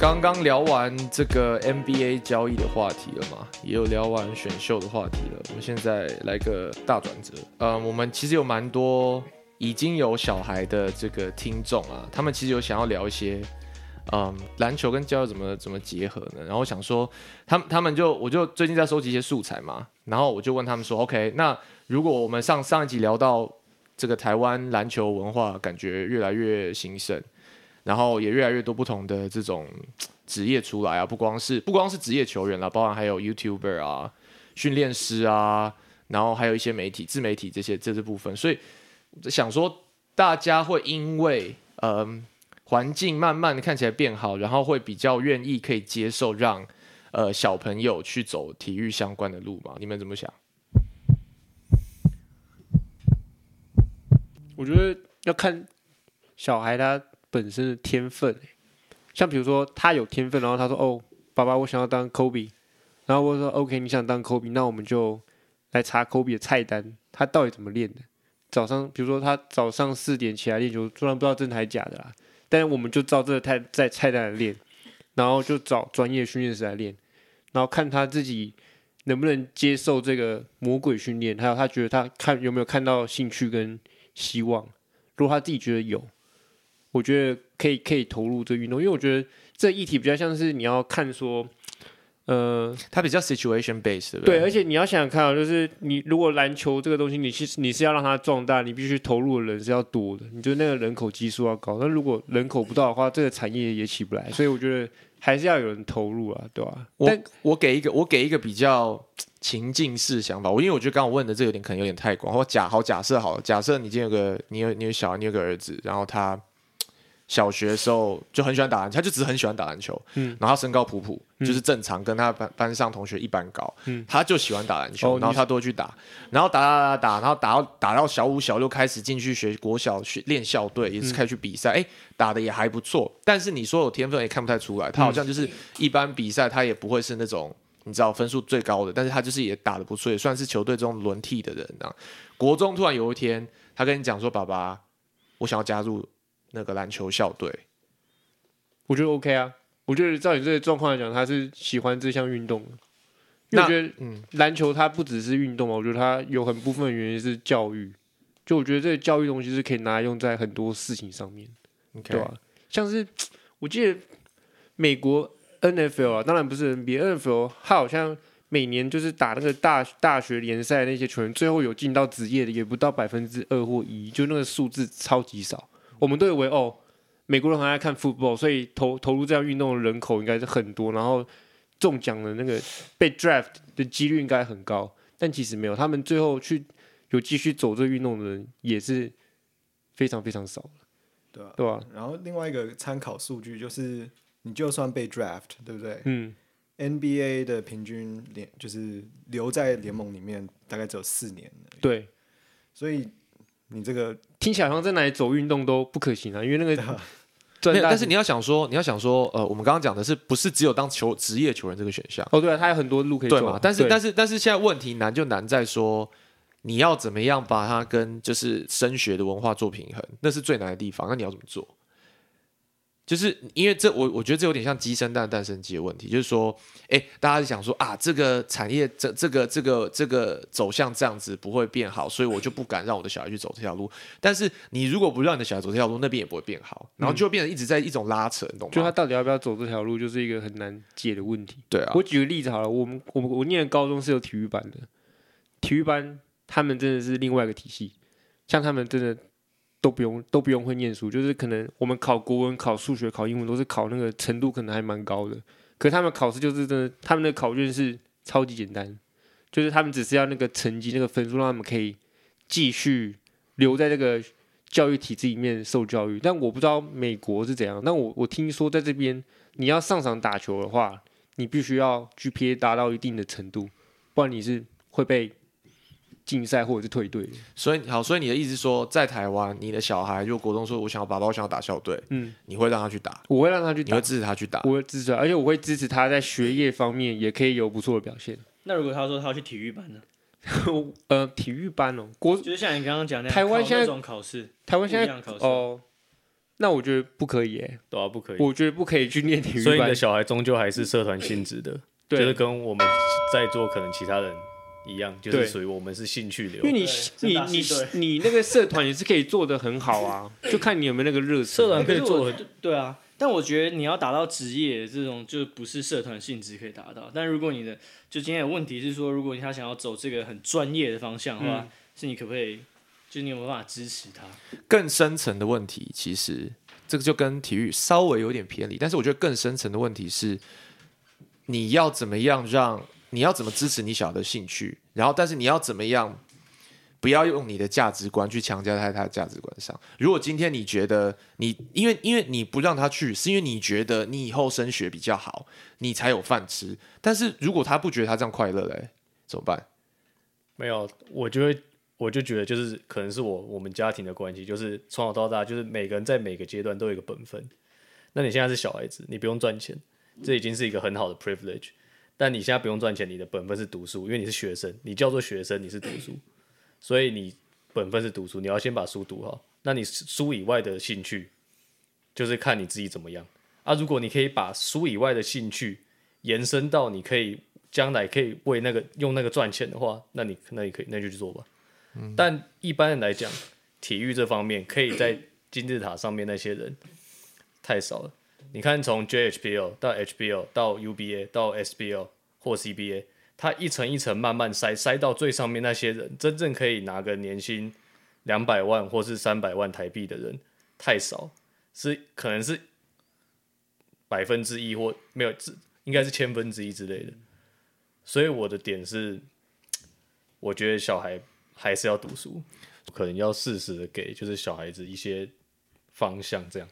刚刚聊完这个 NBA 交易的话题了嘛，也有聊完选秀的话题了。我们现在来个大转折。嗯，我们其实有蛮多已经有小孩的这个听众啊，他们其实有想要聊一些，嗯，篮球跟教育怎么怎么结合呢？然后想说，他们他们就我就最近在收集一些素材嘛，然后我就问他们说，OK，那如果我们上上一集聊到这个台湾篮球文化，感觉越来越兴盛。然后也越来越多不同的这种 职业出来啊，不光是不光是职业球员啦，包含还有 YouTuber 啊、训练师啊，然后还有一些媒体、自媒体这些这些部分。所以想说，大家会因为嗯环境慢慢的看起来变好，然后会比较愿意可以接受让呃小朋友去走体育相关的路吗？你们怎么想？我觉得要看小孩他。本身的天分，像比如说他有天分，然后他说：“哦，爸爸，我想要当 Kobe。”然后我说：“OK，你想当 Kobe，那我们就来查 Kobe 的菜单，他到底怎么练的？早上，比如说他早上四点起来练球，虽然不知道真的还是假的啦，但我们就照这个菜在菜单来练，然后就找专业训练师来练，然后看他自己能不能接受这个魔鬼训练，还有他觉得他看有没有看到兴趣跟希望。如果他自己觉得有。”我觉得可以可以投入这运动，因为我觉得这议题比较像是你要看说，呃，它比较 situation based，对对，而且你要想想看啊，就是你如果篮球这个东西，你其实你是要让它壮大，你必须投入的人是要多的，你就那个人口基数要高。那如果人口不到的话，这个产业也起不来。所以我觉得还是要有人投入啊，对吧？我我给一个我给一个比较情境式想法，我因为我觉得刚刚我问的这有点可能有点太广。我假好假设好了，假设你今天有个你有你有小孩，你有个儿子，然后他。小学的时候就很喜欢打篮球，他就只是很喜欢打篮球。嗯，然后他身高普普，就是正常，跟他班班上同学一般高。嗯，他就喜欢打篮球，然后他都去打，然后打打打打，然后打到打到小五小六开始进去学国小学练校队，也是开始去比赛。哎，打的也还不错，但是你说有天分也看不太出来。他好像就是一般比赛，他也不会是那种你知道分数最高的，但是他就是也打的不错，也算是球队中轮替的人啊。国中突然有一天，他跟你讲说：“爸爸，我想要加入。”那个篮球校队，我觉得 OK 啊。我觉得照你这个状况来讲，他是喜欢这项运动。因为我觉得，嗯，篮球它不只是运动嘛，我觉得它有很部分原因是教育。就我觉得这个教育东西是可以拿来用在很多事情上面，对吧？像是 我记得美国 NFL 啊，当然不是 NBA，NFL 它好像每年就是打那个大大学联赛那些球员，最后有进到职业的也不到百分之二或一，就那个数字超级少。我们都以为哦，美国人很爱看 football，所以投投入这样运动的人口应该是很多，然后中奖的那个被 draft 的几率应该很高，但其实没有，他们最后去有继续走这个运动的人也是非常非常少对吧？对吧？然后另外一个参考数据就是，你就算被 draft，对不对？嗯，NBA 的平均联就是留在联盟里面大概只有四年，对，所以。你这个听起来好像在哪里走运动都不可行啊，因为那个，对但是你要想说，你要想说，呃，我们刚刚讲的是不是只有当球职业球员这个选项？哦，对啊，他有很多路可以走嘛。但是，但是，但是现在问题难就难在说，你要怎么样把它跟就是升学的文化做平衡，那是最难的地方。那你要怎么做？就是因为这，我我觉得这有点像鸡生蛋，蛋生鸡的问题。就是说，哎，大家想说啊，这个产业这这个这个这个走向这样子不会变好，所以我就不敢让我的小孩去走这条路。但是你如果不让你的小孩走这条路，那边也不会变好，然后就变成一直在一种拉扯，你懂吗？就他到底要不要走这条路，就是一个很难解的问题。对啊，我举个例子好了，我们我我念的高中是有体育班的，体育班他们真的是另外一个体系，像他们真的。都不用都不用会念书，就是可能我们考国文、考数学、考英文都是考那个程度可能还蛮高的，可他们考试就是真的，他们的考卷是超级简单，就是他们只是要那个成绩、那个分数，让他们可以继续留在这个教育体制里面受教育。但我不知道美国是怎样，但我我听说在这边你要上场打球的话，你必须要 GPA 达到一定的程度，不然你是会被。竞赛或者是退队，所以好，所以你的意思说，在台湾，你的小孩如果国中说我想要爸爸，我想要打校队，嗯，你会让他去打？我会让他去，你会支持他去打？我会支持，而且我会支持他在学业方面也可以有不错的表现。那如果他说他要去体育班呢？呃，体育班哦，国就是像你刚刚讲的，台湾现在种考试，台湾现在考试哦，那我觉得不可以哎，对啊，不可以。我觉得不可以去念体育班。所以你的小孩终究还是社团性质的，就是跟我们在座可能其他人一样，就是属于我们是兴趣流。因为你你你你那个社团也是可以做的很好啊，就看你有没有那个热社团可以做。对啊，但我觉得你要达到职业这种，就不是社团性质可以达到。但如果你的就今天的问题是说，如果他想要走这个很专业的方向的话，是你可不可以？就你有没有办法支持他？更深层的问题，其实这个就跟体育稍微有点偏离。但是我觉得更深层的问题是，你要怎么样让你要怎么支持你小的兴趣？然后，但是你要怎么样不要用你的价值观去强加在他的价值观上？如果今天你觉得你因为因为你不让他去，是因为你觉得你以后升学比较好，你才有饭吃。但是如果他不觉得他这样快乐嘞，怎么办？没有，我就会。我就觉得，就是可能是我我们家庭的关系，就是从小到大，就是每个人在每个阶段都有一个本分。那你现在是小孩子，你不用赚钱，这已经是一个很好的 privilege。但你现在不用赚钱，你的本分是读书，因为你是学生，你叫做学生，你是读书，所以你本分是读书，你要先把书读好。那你书以外的兴趣，就是看你自己怎么样啊。如果你可以把书以外的兴趣延伸到你可以将来可以为那个用那个赚钱的话，那你那你可以那就去做吧。但一般人来讲，体育这方面可以在金字塔上面那些人太少了。你看，从 JHPL 到 HBL 到 UBA 到 SBL 或 CBA，他一层一层慢慢筛筛到最上面那些人，真正可以拿个年薪两百万或是三百万台币的人太少，是可能是百分之一或没有，应该是千分之一之类的。所以我的点是，我觉得小孩。还是要读书，可能要适时的给就是小孩子一些方向，这样，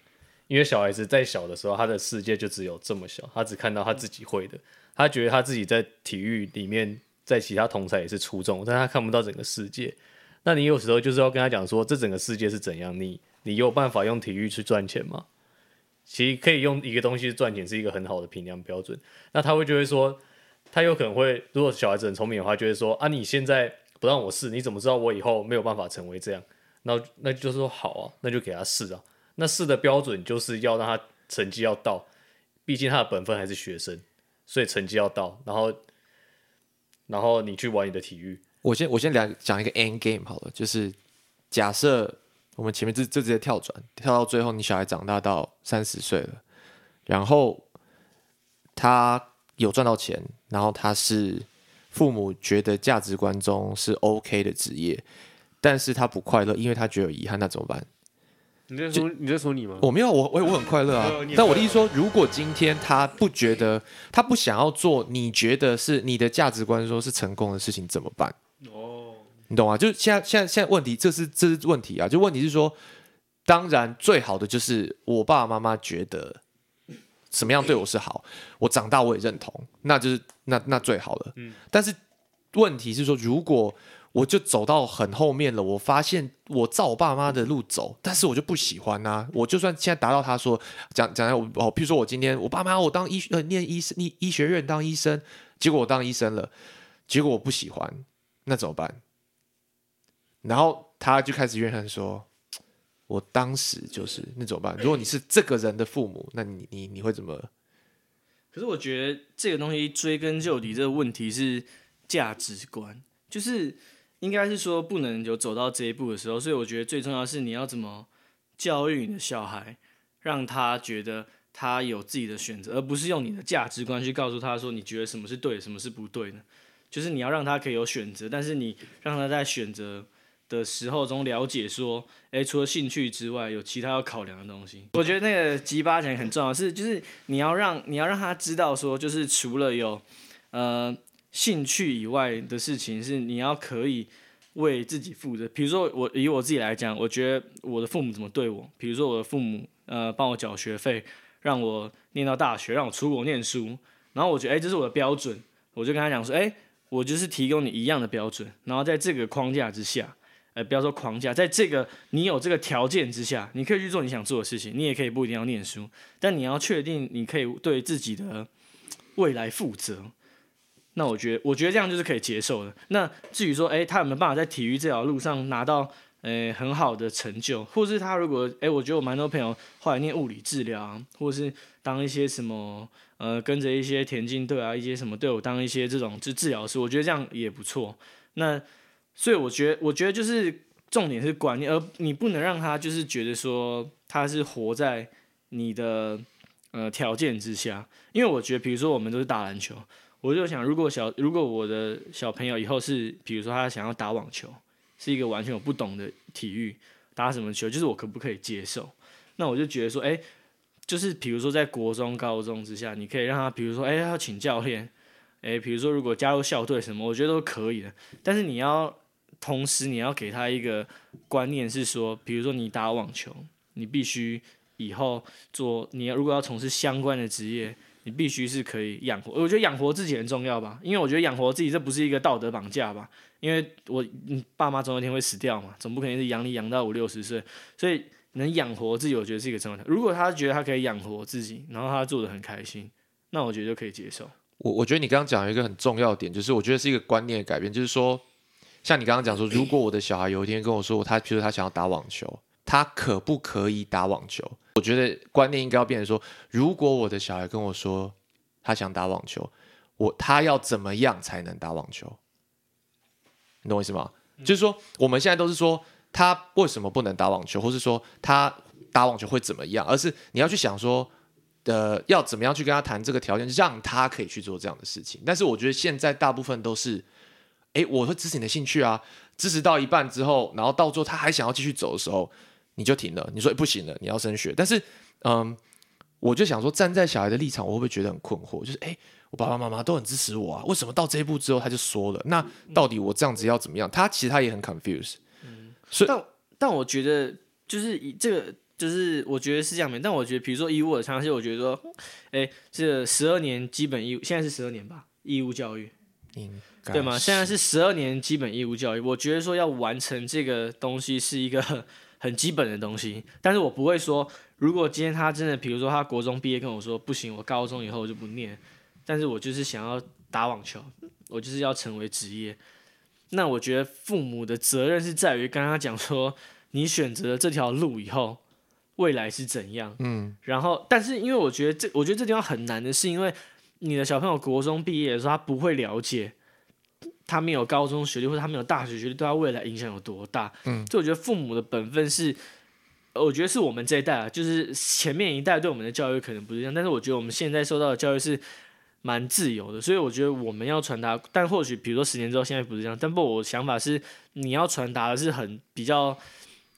因为小孩子在小的时候，他的世界就只有这么小，他只看到他自己会的，他觉得他自己在体育里面，在其他同才也是出众，但他看不到整个世界。那你有时候就是要跟他讲说，这整个世界是怎样，你你有办法用体育去赚钱吗？其实可以用一个东西赚钱，是一个很好的评量标准。那他会就会说，他有可能会，如果小孩子很聪明的话，就会说啊，你现在。不让我试，你怎么知道我以后没有办法成为这样？那那就是说好啊，那就给他试啊。那试的标准就是要让他成绩要到，毕竟他的本分还是学生，所以成绩要到。然后，然后你去玩你的体育。我先我先讲讲一个 end game 好了，就是假设我们前面这这直接跳转，跳到最后，你小孩长大到三十岁了，然后他有赚到钱，然后他是。父母觉得价值观中是 OK 的职业，但是他不快乐，因为他觉得有遗憾，那怎么办？你在说你在说你吗？我没有，我我我很快乐啊。但我的意思说，如果今天他不觉得，他不想要做，你觉得是你的价值观说是成功的事情，怎么办？哦，你懂吗？就是现在现在现在问题，这是这是问题啊！就问题是说，当然最好的就是我爸爸妈妈觉得。什么样对我是好，我长大我也认同，那就是那那最好了。嗯，但是问题是说，如果我就走到很后面了，我发现我照我爸妈的路走，但是我就不喜欢呐。我就算现在达到他说讲讲我哦，譬如说我今天我爸妈我当医呃念医生医医学院当医生，结果我当医生了，结果我不喜欢，那怎么办？然后他就开始怨恨说。我当时就是那怎么办？如果你是这个人的父母，那你你你会怎么？可是我觉得这个东西追根究底，这个问题是价值观，就是应该是说不能有走到这一步的时候。所以我觉得最重要是你要怎么教育你的小孩，让他觉得他有自己的选择，而不是用你的价值观去告诉他说你觉得什么是对，什么是不对呢。就是你要让他可以有选择，但是你让他在选择。的时候中了解说，哎，除了兴趣之外，有其他要考量的东西。我觉得那个吉巴讲很重要，是就是你要让你要让他知道说，就是除了有呃兴趣以外的事情，是你要可以为自己负责。比如说我以我自己来讲，我觉得我的父母怎么对我，比如说我的父母呃帮我缴学费，让我念到大学，让我出国念书，然后我觉得哎这是我的标准，我就跟他讲说，哎，我就是提供你一样的标准，然后在这个框架之下。呃，不要说框架，在这个你有这个条件之下，你可以去做你想做的事情，你也可以不一定要念书，但你要确定你可以对自己的未来负责。那我觉得，我觉得这样就是可以接受的。那至于说，哎，他有没有办法在体育这条路上拿到诶很好的成就，或是他如果诶，我觉得我蛮多朋友后来念物理治疗啊，或是当一些什么呃跟着一些田径队啊，一些什么队伍当一些这种就治疗师，我觉得这样也不错。那所以我觉得，我觉得就是重点是观念，而你不能让他就是觉得说他是活在你的呃条件之下，因为我觉得，比如说我们都是打篮球，我就想如果小如果我的小朋友以后是比如说他想要打网球。是一个完全我不懂的体育，打什么球，就是我可不可以接受？那我就觉得说，哎，就是比如说在国中、高中之下，你可以让他，比如说，哎，要请教练，哎，比如说如果加入校队什么，我觉得都可以的。但是你要同时你要给他一个观念是说，比如说你打网球，你必须以后做，你要如果要从事相关的职业。你必须是可以养活，我觉得养活自己很重要吧，因为我觉得养活自己这不是一个道德绑架吧，因为我爸妈总有一天会死掉嘛，总不可能是养你养到五六十岁，所以能养活自己，我觉得是一个重要的。如果他觉得他可以养活自己，然后他做的很开心，那我觉得就可以接受。我我觉得你刚刚讲一个很重要的点，就是我觉得是一个观念的改变，就是说，像你刚刚讲说，如果我的小孩有一天跟我说，他譬如他想要打网球。他可不可以打网球？我觉得观念应该要变成说，如果我的小孩跟我说他想打网球，我他要怎么样才能打网球？你懂我意思吗？就是说我们现在都是说他为什么不能打网球，或是说他打网球会怎么样，而是你要去想说，呃，要怎么样去跟他谈这个条件，让他可以去做这样的事情。但是我觉得现在大部分都是，哎，我会支持你的兴趣啊，支持到一半之后，然后到最后他还想要继续走的时候。你就停了，你说不行了，你要升学。但是，嗯，我就想说，站在小孩的立场，我会不会觉得很困惑？就是，哎，我爸爸妈妈都很支持我啊，为什么到这一步之后他就说了？那到底我这样子要怎么样？他其实他也很 confused。嗯，所以，但但我觉得，就是以这个，就是我觉得是这样的。但我觉得，比如说义务的尝试，我觉得说，哎，这十二年基本义务，现在是十二年吧？义务教育，对吗？现在是十二年基本义务教育。我觉得说要完成这个东西是一个。很基本的东西，但是我不会说，如果今天他真的，比如说他国中毕业跟我说不行，我高中以后我就不念，但是我就是想要打网球，我就是要成为职业，那我觉得父母的责任是在于跟他讲说，你选择了这条路以后，未来是怎样，嗯，然后，但是因为我觉得这，我觉得这地方很难的是，因为你的小朋友国中毕业的时候，他不会了解。他没有高中学历，或者他没有大学学历，对他未来影响有多大？嗯，就我觉得父母的本分是，我觉得是我们这一代啊，就是前面一代对我们的教育可能不是这样，但是我觉得我们现在受到的教育是蛮自由的，所以我觉得我们要传达，但或许比如说十年之后，现在不是这样，但不，我想法是你要传达的是很比较。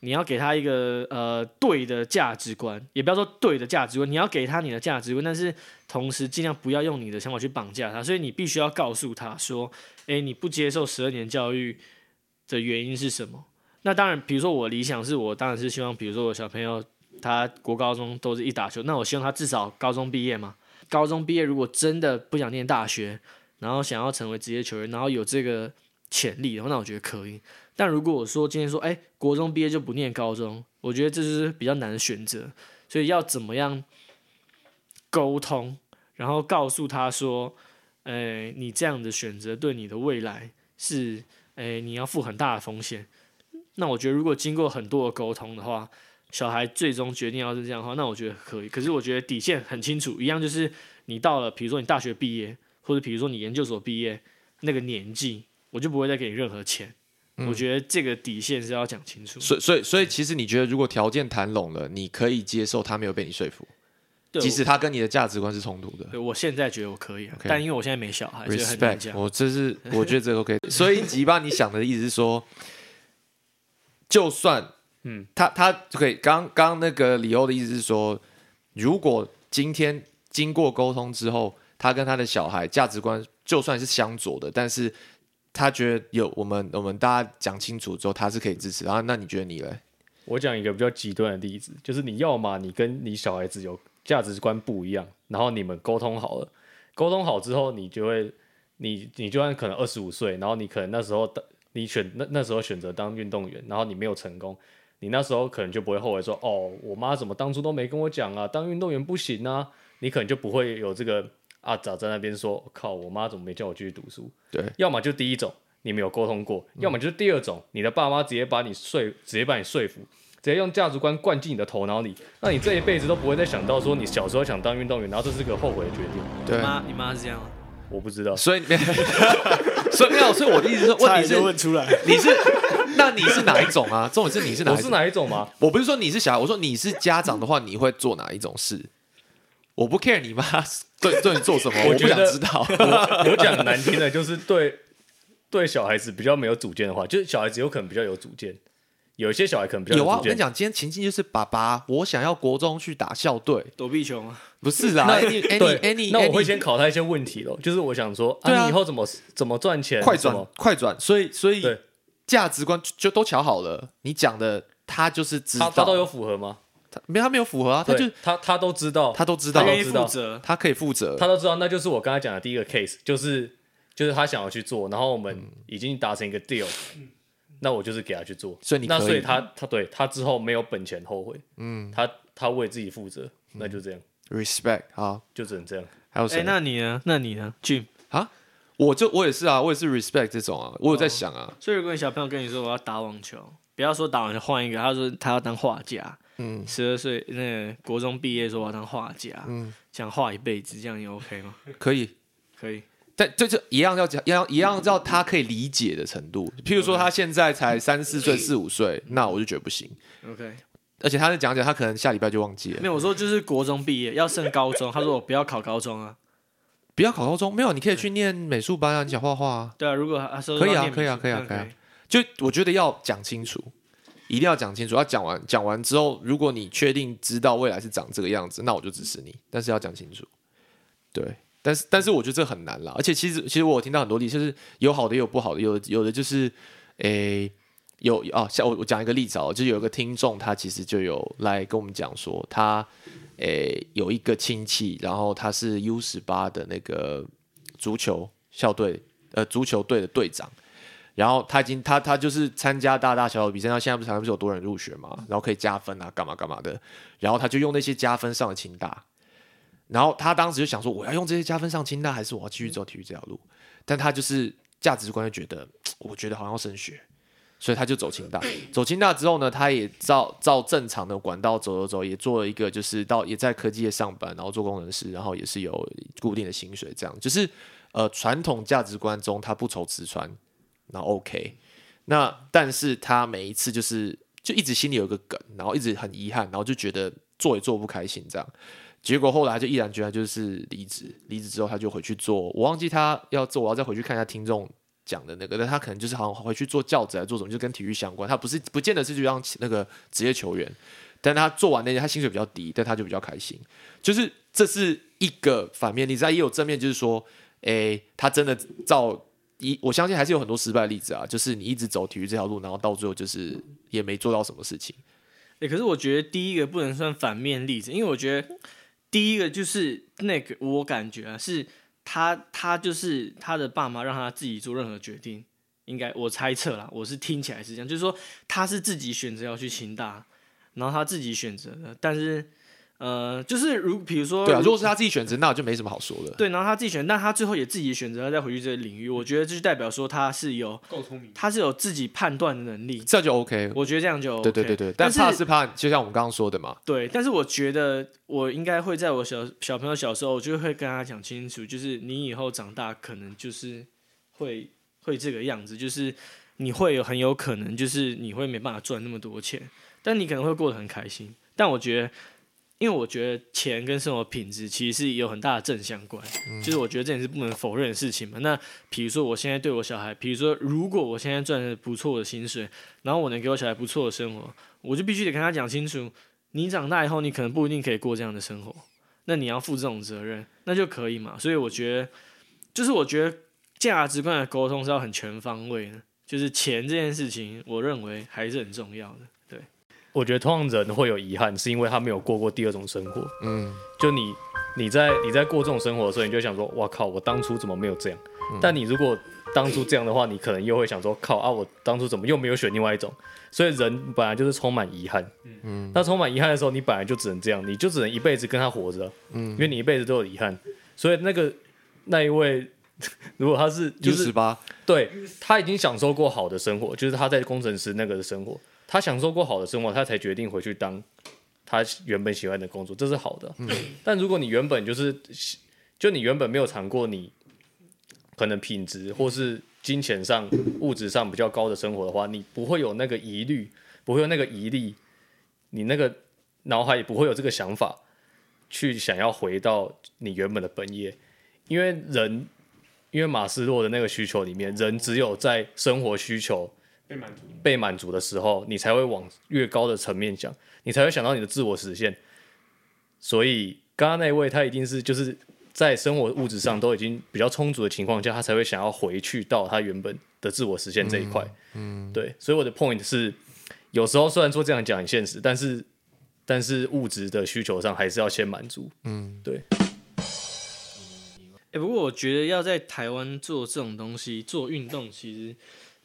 你要给他一个呃对的价值观，也不要说对的价值观，你要给他你的价值观，但是同时尽量不要用你的想法去绑架他。所以你必须要告诉他说：“诶，你不接受十二年教育的原因是什么？”那当然，比如说我理想是我当然是希望，比如说我小朋友他国高中都是一打球，那我希望他至少高中毕业嘛。高中毕业如果真的不想念大学，然后想要成为职业球员，然后有这个潜力的话，那我觉得可以。但如果我说今天说，哎，国中毕业就不念高中，我觉得这是比较难的选择。所以要怎么样沟通，然后告诉他说，哎，你这样的选择对你的未来是，哎，你要负很大的风险。那我觉得如果经过很多的沟通的话，小孩最终决定要是这样的话，那我觉得可以。可是我觉得底线很清楚，一样就是你到了，比如说你大学毕业，或者比如说你研究所毕业那个年纪，我就不会再给你任何钱。我觉得这个底线是要讲清楚。所以，所以，所以，其实你觉得，如果条件谈拢了，你可以接受他没有被你说服，即使他跟你的价值观是冲突的。对我现在觉得我可以，但因为我现在没小孩，respect。我这是我觉得这个 OK。所以吉巴，你想的意思是说，就算 嗯，他他可以刚刚那个李欧的意思是说，如果今天经过沟通之后，他跟他的小孩价值观就算是相左的，但是。他觉得有我们，我们大家讲清楚之后，他是可以支持。然后，那你觉得你嘞？我讲一个比较极端的例子，就是你要么你跟你小孩子有价值观不一样，然后你们沟通好了，沟通好之后，你就会，你你就算可能二十五岁，然后你可能那时候的你选那那时候选择当运动员，然后你没有成功，你那时候可能就不会后悔说，哦，我妈怎么当初都没跟我讲啊，当运动员不行啊，你可能就不会有这个。啊，早在那边说，靠，我妈怎么没叫我继续读书？对，要么就第一种，你没有沟通过，要么就是第二种，你的爸妈直接把你说，直接把你说服，直接用价值观灌进你的头脑里，那你这一辈子都不会再想到说你小时候想当运动员，然后这是个后悔的决定。对，你妈，你妈是这样吗？我不知道，所以，所以没有，所以我的意思是，问题是问出来，你是，那你是哪一种啊？重点是你是哪？我是哪一种吗？我不是说你是小孩，我说你是家长的话，你会做哪一种事？我不 care 你妈对对你做什么，我不想知道。我我讲难听的，就是对对小孩子比较没有主见的话，就是小孩子有可能比较有主见，有一些小孩可能比较有啊。我跟你讲，今天情境就是爸爸，我想要国中去打校队，躲避球吗？不是啊，对，any，那我会先考他一些问题咯，就是我想说，啊，你以后怎么怎么赚钱？快转，快转，所以所以价值观就都瞧好了。你讲的他就是知道，他都有符合吗？他没他没有符合啊，他就他他都知道，他都知道，他可以负责，他可以负责，他都知道，那就是我刚才讲的第一个 case，就是就是他想要去做，然后我们已经达成一个 deal，那我就是给他去做，所以你那所以他他对他之后没有本钱后悔，嗯，他他为自己负责，那就这样，respect 好，就只能这样。还有谁？那你呢？那你呢？Jim？啊，我就我也是啊，我也是 respect 这种啊，我有在想啊，所以如果你小朋友跟你说我要打网球，不要说打网球换一个，他说他要当画家。嗯，十二岁那个国中毕业说我要当画家，嗯，想画一辈子，这样也 OK 吗？可以，可以，但这就一样要讲，一样一样要他可以理解的程度。譬如说他现在才三四岁、四五岁，那我就觉得不行。OK，而且他在讲讲，他可能下礼拜就忘记了。没有，我说就是国中毕业要升高中，他说我不要考高中啊，不要考高中，没有，你可以去念美术班啊，你想画画啊。对啊，如果他说可以啊，可以啊，可以啊，可以啊，就我觉得要讲清楚。一定要讲清楚，要讲完讲完之后，如果你确定知道未来是长这个样子，那我就支持你。但是要讲清楚，对，但是但是我觉得这很难啦。而且其实其实我听到很多例子，就是有好的有不好的，有有的就是诶有啊，像我我讲一个例子哦，就有一个听众他其实就有来跟我们讲说，他诶有一个亲戚，然后他是 U 十八的那个足球校队呃足球队的队长。然后他已经他他就是参加大大小小比赛，他现在不是不是有多人入学嘛，然后可以加分啊，干嘛干嘛的。然后他就用那些加分上了清大，然后他当时就想说，我要用这些加分上清大，还是我要继续走体育这条路？但他就是价值观就觉得，我觉得好像要升学，所以他就走清大。走清大之后呢，他也照照正常的管道走走走，也做了一个就是到也在科技业上班，然后做工程师，然后也是有固定的薪水，这样就是呃传统价值观中他不愁吃穿。那 OK，那但是他每一次就是就一直心里有个梗，然后一直很遗憾，然后就觉得做也做不开心这样，结果后来就毅然决然就是离职，离职之后他就回去做，我忘记他要做，我要再回去看一下听众讲的那个，但他可能就是好像回去做教职来做什么，就跟体育相关，他不是不见得是就让那个职业球员，但他做完那些他薪水比较低，但他就比较开心，就是这是一个反面例子，也有正面，就是说，诶，他真的照。一我相信还是有很多失败例子啊，就是你一直走体育这条路，然后到最后就是也没做到什么事情。哎，可是我觉得第一个不能算反面例子，因为我觉得第一个就是那个我感觉啊，是他他就是他的爸妈让他自己做任何决定，应该我猜测啦，我是听起来是这样，就是说他是自己选择要去清大，然后他自己选择的，但是。呃，就是如比如说，对啊，如果是他自己选择，那就没什么好说的。对，然后他自己选，那他最后也自己选择要再回去这个领域，我觉得这就代表说他是有够聪明，他是有自己判断的能力，这就 OK。我觉得这样就对对对对，但怕是怕，就像我们刚刚说的嘛。对，但是我觉得我应该会在我小小朋友小时候，我就会跟他讲清楚，就是你以后长大可能就是会会这个样子，就是你会有很有可能就是你会没办法赚那么多钱，但你可能会过得很开心。但我觉得。因为我觉得钱跟生活品质其实是有很大的正相关，就是我觉得这也是不能否认的事情嘛。那比如说我现在对我小孩，比如说如果我现在赚的不错的薪水，然后我能给我小孩不错的生活，我就必须得跟他讲清楚，你长大以后你可能不一定可以过这样的生活，那你要负这种责任，那就可以嘛。所以我觉得，就是我觉得价值观的沟通是要很全方位的，就是钱这件事情，我认为还是很重要的。我觉得通常人会有遗憾，是因为他没有过过第二种生活。嗯，就你你在你在过这种生活的时候，你就想说，哇靠，我当初怎么没有这样？但你如果当初这样的话，你可能又会想说，靠啊，我当初怎么又没有选另外一种？所以人本来就是充满遗憾。嗯，那充满遗憾的时候，你本来就只能这样，你就只能一辈子跟他活着。嗯，因为你一辈子都有遗憾。所以那个那一位 如果他是就是十八，对他已经享受过好的生活，就是他在工程师那个的生活，他享受过好的生活，他才决定回去当他原本喜欢的工作，这是好的。但如果你原本就是就你原本没有尝过你可能品质或是金钱上物质上比较高的生活的话，你不会有那个疑虑，不会有那个疑虑，你那个脑海也不会有这个想法去想要回到你原本的本业，因为人。因为马斯洛的那个需求里面，人只有在生活需求被满足被满足的时候，你才会往越高的层面讲，你才会想到你的自我实现。所以刚刚那位他一定是就是在生活物质上都已经比较充足的情况下，他才会想要回去到他原本的自我实现这一块。嗯，对。所以我的 point 是，有时候虽然说这样讲很现实，但是但是物质的需求上还是要先满足。嗯，对。哎，不过我觉得要在台湾做这种东西，做运动，其实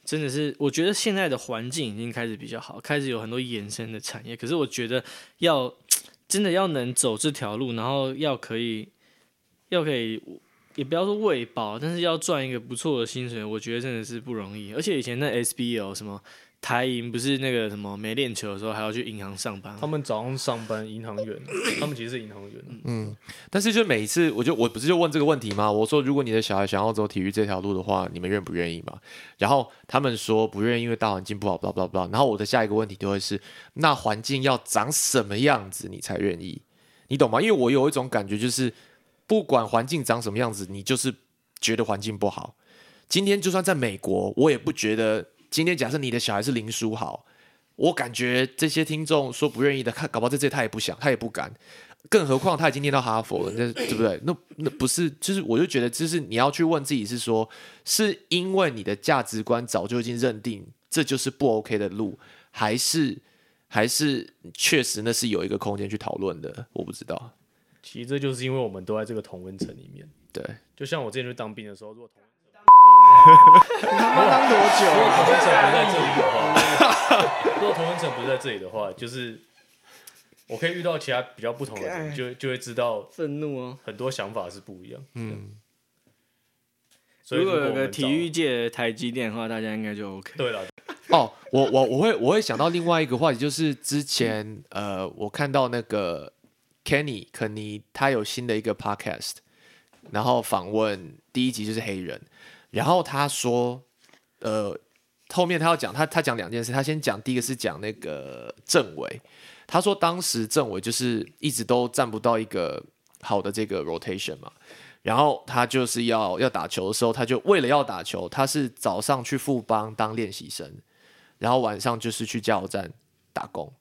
真的是，我觉得现在的环境已经开始比较好，开始有很多衍生的产业。可是我觉得要真的要能走这条路，然后要可以，要可以，也不要说喂饱，但是要赚一个不错的薪水，我觉得真的是不容易。而且以前那 SBL 什么。台银不是那个什么没练球的时候还要去银行上班？他们早上上班，银行员，他们其实是银行员。嗯，但是就每一次，我就我不是就问这个问题吗？我说，如果你的小孩想要走体育这条路的话，你们愿不愿意嘛？然后他们说不愿意，因为大环境不好，不不不。然后我的下一个问题就会是，那环境要长什么样子你才愿意？你懂吗？因为我有一种感觉，就是不管环境长什么样子，你就是觉得环境不好。今天就算在美国，我也不觉得。今天假设你的小孩是林书豪，我感觉这些听众说不愿意的，看搞不好在这他也不想，他也不敢，更何况他已经念到哈佛了，那对不对？那 那不是，就是我就觉得，就是你要去问自己，是说是因为你的价值观早就已经认定这就是不 OK 的路，还是还是确实那是有一个空间去讨论的？我不知道。其实这就是因为我们都在这个同温层里面，对，就像我之前去当兵的时候，如果同。当多久？如果同温层不在这里的话，如果同温层不在这里的话，就是我可以遇到其他比较不同的人，就就会知道愤怒哦，很多想法是不一样。嗯，如果有个体育界的台积电的话，大家应该就 OK。对了，哦，我我我会我会想到另外一个话题，就是之前呃，我看到那个 Kenny 肯尼他有新的一个 Podcast，然后访问第一集就是黑人。然后他说，呃，后面他要讲他他讲两件事，他先讲第一个是讲那个政委，他说当时政委就是一直都占不到一个好的这个 rotation 嘛，然后他就是要要打球的时候，他就为了要打球，他是早上去富邦当练习生，然后晚上就是去加油站打工。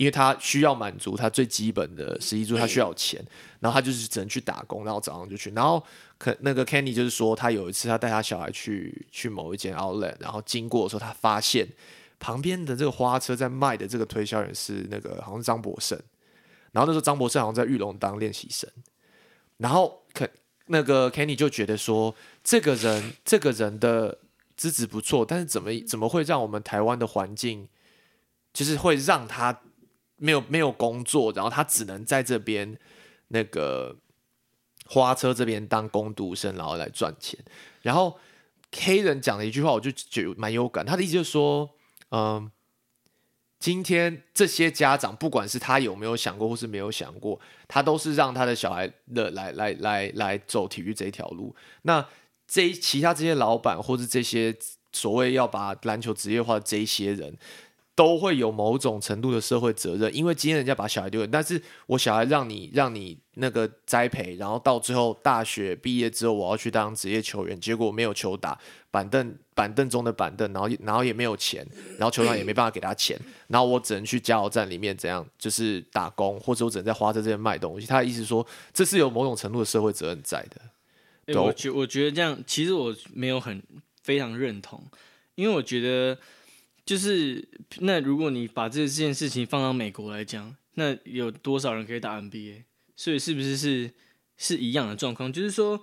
因为他需要满足他最基本的十一柱，他需要钱，然后他就是只能去打工，然后早上就去。然后可那个 Kenny 就是说，他有一次他带他小孩去去某一间 Outlet，然后经过的时候，他发现旁边的这个花车在卖的这个推销员是那个好像张博胜，然后那时候张博胜好像在玉龙当练习生，然后可那个 Kenny 就觉得说，这个人这个人的资质不错，但是怎么怎么会让我们台湾的环境，就是会让他。没有没有工作，然后他只能在这边那个花车这边当工读生，然后来赚钱。然后黑人讲了一句话，我就觉得蛮有感。他的意思就是说，嗯，今天这些家长，不管是他有没有想过，或是没有想过，他都是让他的小孩的来来来来走体育这条路。那这其他这些老板，或是这些所谓要把篮球职业化的这些人。都会有某种程度的社会责任，因为今天人家把小孩丢了，但是我小孩让你让你那个栽培，然后到最后大学毕业之后，我要去当职业球员，结果没有球打，板凳板凳中的板凳，然后然后也没有钱，然后球场也没办法给他钱，然后我只能去加油站里面怎样，就是打工，或者我只能在花车这边卖东西。他的意思说，这是有某种程度的社会责任在的。我觉我觉得这样，其实我没有很非常认同，因为我觉得。就是那如果你把这件事情放到美国来讲，那有多少人可以打 NBA？所以是不是是是一样的状况？就是说，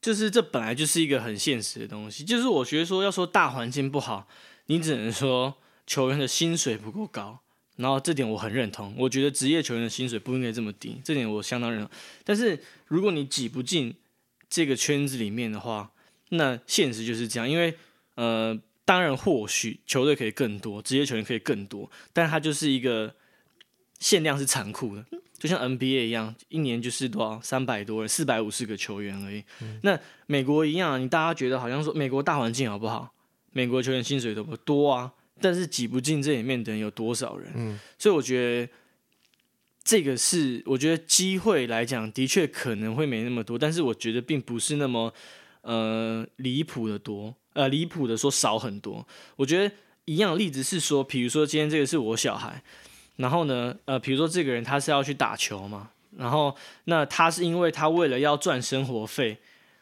就是这本来就是一个很现实的东西。就是我觉得说，要说大环境不好，你只能说球员的薪水不够高。然后这点我很认同，我觉得职业球员的薪水不应该这么低，这点我相当认同。但是如果你挤不进这个圈子里面的话，那现实就是这样，因为呃，当然或许球队可以更多，职业球员可以更多，但它就是一个限量是残酷的，就像 NBA 一样，一年就是多少三百多人，四百五十个球员而已。那美国一样，你大家觉得好像说美国大环境好不好？美国球员薪水多不多啊？但是挤不进这里面的人有多少人？嗯，所以我觉得这个是，我觉得机会来讲，的确可能会没那么多，但是我觉得并不是那么呃离谱的多，呃离谱的说少很多。我觉得一样的例子是说，比如说今天这个是我小孩，然后呢，呃，比如说这个人他是要去打球嘛，然后那他是因为他为了要赚生活费，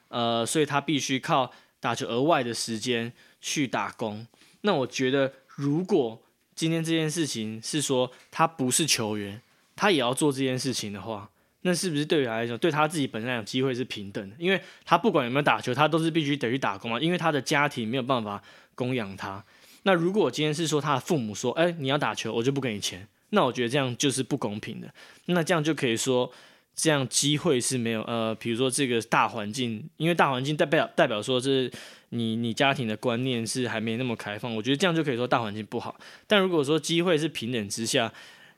呃，所以他必须靠打球额外的时间去打工。那我觉得。如果今天这件事情是说他不是球员，他也要做这件事情的话，那是不是对于他来说，对他自己本身来讲机会是平等的？因为他不管有没有打球，他都是必须得去打工嘛，因为他的家庭没有办法供养他。那如果今天是说他的父母说，哎，你要打球，我就不给你钱，那我觉得这样就是不公平的。那这样就可以说。这样机会是没有，呃，比如说这个大环境，因为大环境代表代表说是你你家庭的观念是还没那么开放，我觉得这样就可以说大环境不好。但如果说机会是平等之下，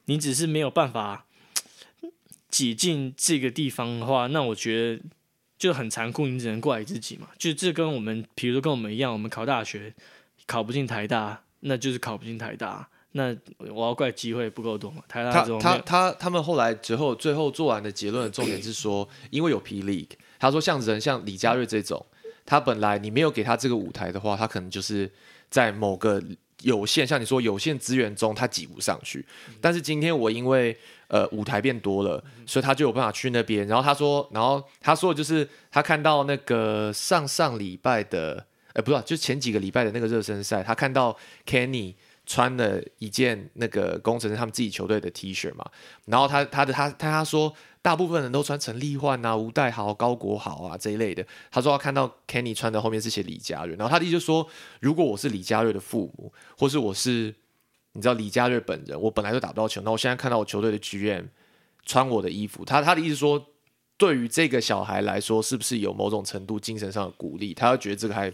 你只是没有办法挤进这个地方的话，那我觉得就很残酷，你只能怪自己嘛。就这跟我们，比如说跟我们一样，我们考大学考不进台大，那就是考不进台大。那我要怪机会不够多嘛？他他他他们后来之后最后做完的结论的重点是说，因为有 P League，他说像人像李佳瑞这种，他本来你没有给他这个舞台的话，他可能就是在某个有限像你说有限资源中他挤不上去。但是今天我因为呃舞台变多了，所以他就有办法去那边。然后他说，然后他说的就是他看到那个上上礼拜的，呃，不是，就前几个礼拜的那个热身赛，他看到 Kenny。穿了一件那个工程师他们自己球队的 T 恤嘛，然后他他的他他他说大部分人都穿陈立焕啊、吴代豪、高国豪啊这一类的，他说他看到 Kenny 穿的后面是写李佳瑞，然后他的意思说，如果我是李佳瑞的父母，或是我是你知道李佳瑞本人，我本来就打不到球，那我现在看到我球队的 GM 穿我的衣服，他他的意思说，对于这个小孩来说，是不是有某种程度精神上的鼓励？他要觉得这个还，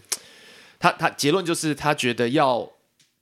他他结论就是他觉得要。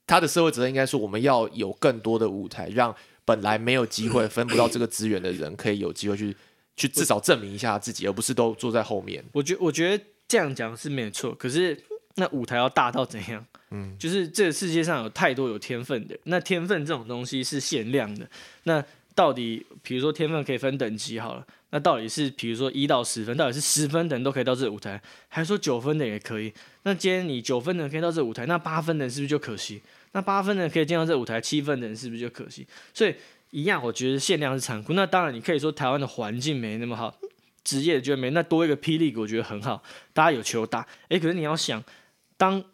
他的社会责任应该是我们要有更多的舞台，让本来没有机会分不到这个资源的人，可以有机会去去至少证明一下自己，而不是都坐在后面。我觉我觉得这样讲是没有错，可是那舞台要大到怎样？嗯，就是这个世界上有太多有天分的，那天分这种东西是限量的。那到底，比如说天分可以分等级好了，那到底是比如说一到十分，到底是十分的人都可以到这舞台，还是说九分的也可以？那今天你九分的人可以到这舞台，那八分的人是不是就可惜？那八分的可以进到这舞台，七分的人是不是就可惜？所以一样，我觉得限量是残酷。那当然，你可以说台湾的环境没那么好，职业觉得没，那多一个霹雳，我觉得很好，大家有球打。诶，可是你要想，当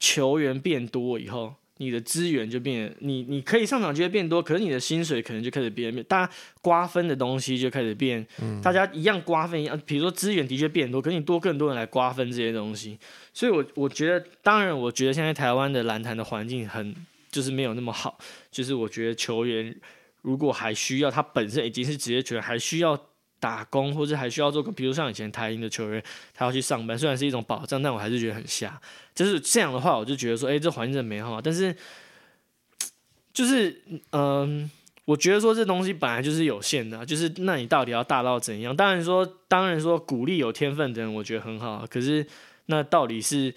球员变多以后。你的资源就变，你你可以上场就会变多，可是你的薪水可能就开始变，大家瓜分的东西就开始变，大家一样瓜分一样，比如说资源的确变多，可是你多更多人来瓜分这些东西，所以我我觉得，当然我觉得现在台湾的篮坛的环境很就是没有那么好，就是我觉得球员如果还需要他本身已经是职业球员，还需要。打工或者还需要做，比如像以前台银的球员，他要去上班，虽然是一种保障，但我还是觉得很瞎。就是这样的话，我就觉得说，哎，这环境真美好。但是，就是嗯，我觉得说这东西本来就是有限的，就是那你到底要大到怎样？当然说，当然说鼓励有天分的人，我觉得很好。可是那到底是？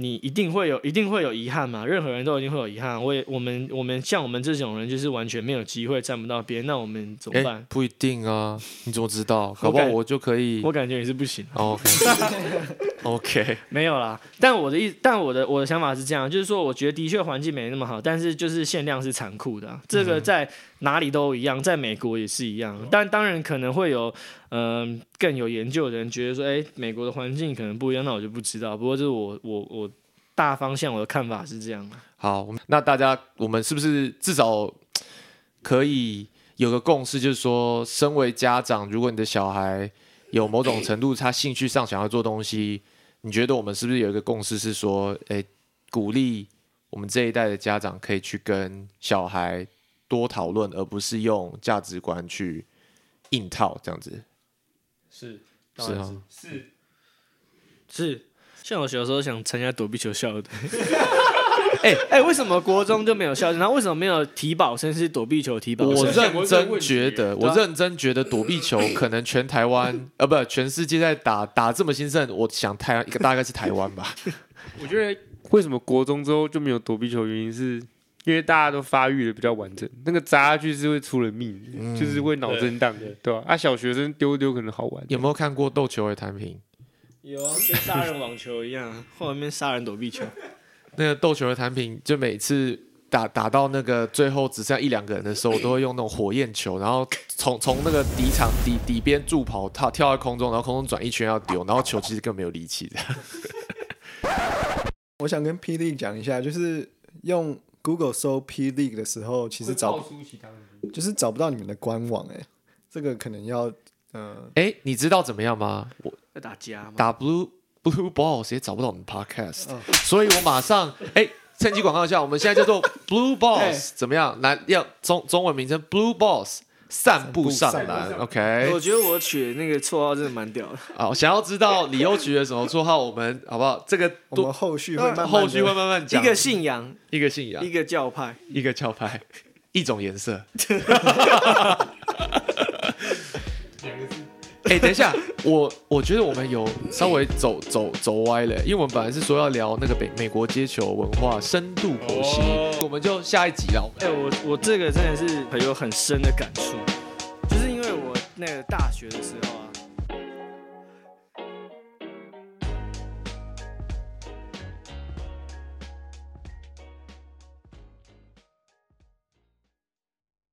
你一定会有，一定会有遗憾嘛？任何人都一定会有遗憾。我也，我们，我们像我们这种人，就是完全没有机会站不到边，那我们怎么办？不一定啊，你怎么知道？搞不好我就可以。我感觉也是不行。OK，OK，没有啦。但我的意，但我的我的想法是这样，就是说，我觉得的确环境没那么好，但是就是限量是残酷的，这个在哪里都一样，在美国也是一样。但当然可能会有。嗯，更有研究的人觉得说，哎，美国的环境可能不一样，那我就不知道。不过，这是我我我大方向我的看法是这样的。好，那大家我们是不是至少可以有个共识，就是说，身为家长，如果你的小孩有某种程度他兴趣上想要做东西，你觉得我们是不是有一个共识是说，哎，鼓励我们这一代的家长可以去跟小孩多讨论，而不是用价值观去硬套这样子。是是啊，是是。像我小时候想参加躲避球校队，哎哎，为什么国中就没有校队？然后为什么没有提保生是躲避球提保我认真觉得，我认真觉得躲避球可能全台湾呃，不，全世界在打打这么兴盛，我想台一个大概是台湾吧。我觉得为什么国中之后就没有躲避球？原因是因为大家都发育的比较完整，那个砸下去是会出人命，就是会脑震荡的，对吧？啊，小学生丢丢可能好玩。有没有看过斗球的弹屏？有啊，跟杀人网球一样，后面杀人躲避球。那个斗球的产品，就每次打打到那个最后只剩一两个人的时候，我都会用那种火焰球，然后从从那个底场底底边助跑，跳跳在空中，然后空中转一圈要丢，然后球其实更没有力气的。我想跟 P League 讲一下，就是用 Google 搜 P League 的时候，其实找就是找不到你们的官网，哎，这个可能要呃，哎，你知道怎么样吗？我。打架打 blue blue balls 也找不到我们 podcast，所以我马上哎趁机广告一下，我们现在叫做 blue balls 怎么样？来要中中文名称 blue balls 散步上篮，OK？我觉得我取那个绰号真的蛮屌的。啊，想要知道你又取了什么绰号？我们好不好？这个我们后续会后续会慢慢讲。一个信仰，一个信仰，一个教派，一个教派，一种颜色。哎，等一下，我我觉得我们有稍微走走走歪了，因为我们本来是说要聊那个北美国街球文化深度剖析，我们就下一集了。哎，我我这个真的是很有很深的感触，就是因为我那个大学的时候啊。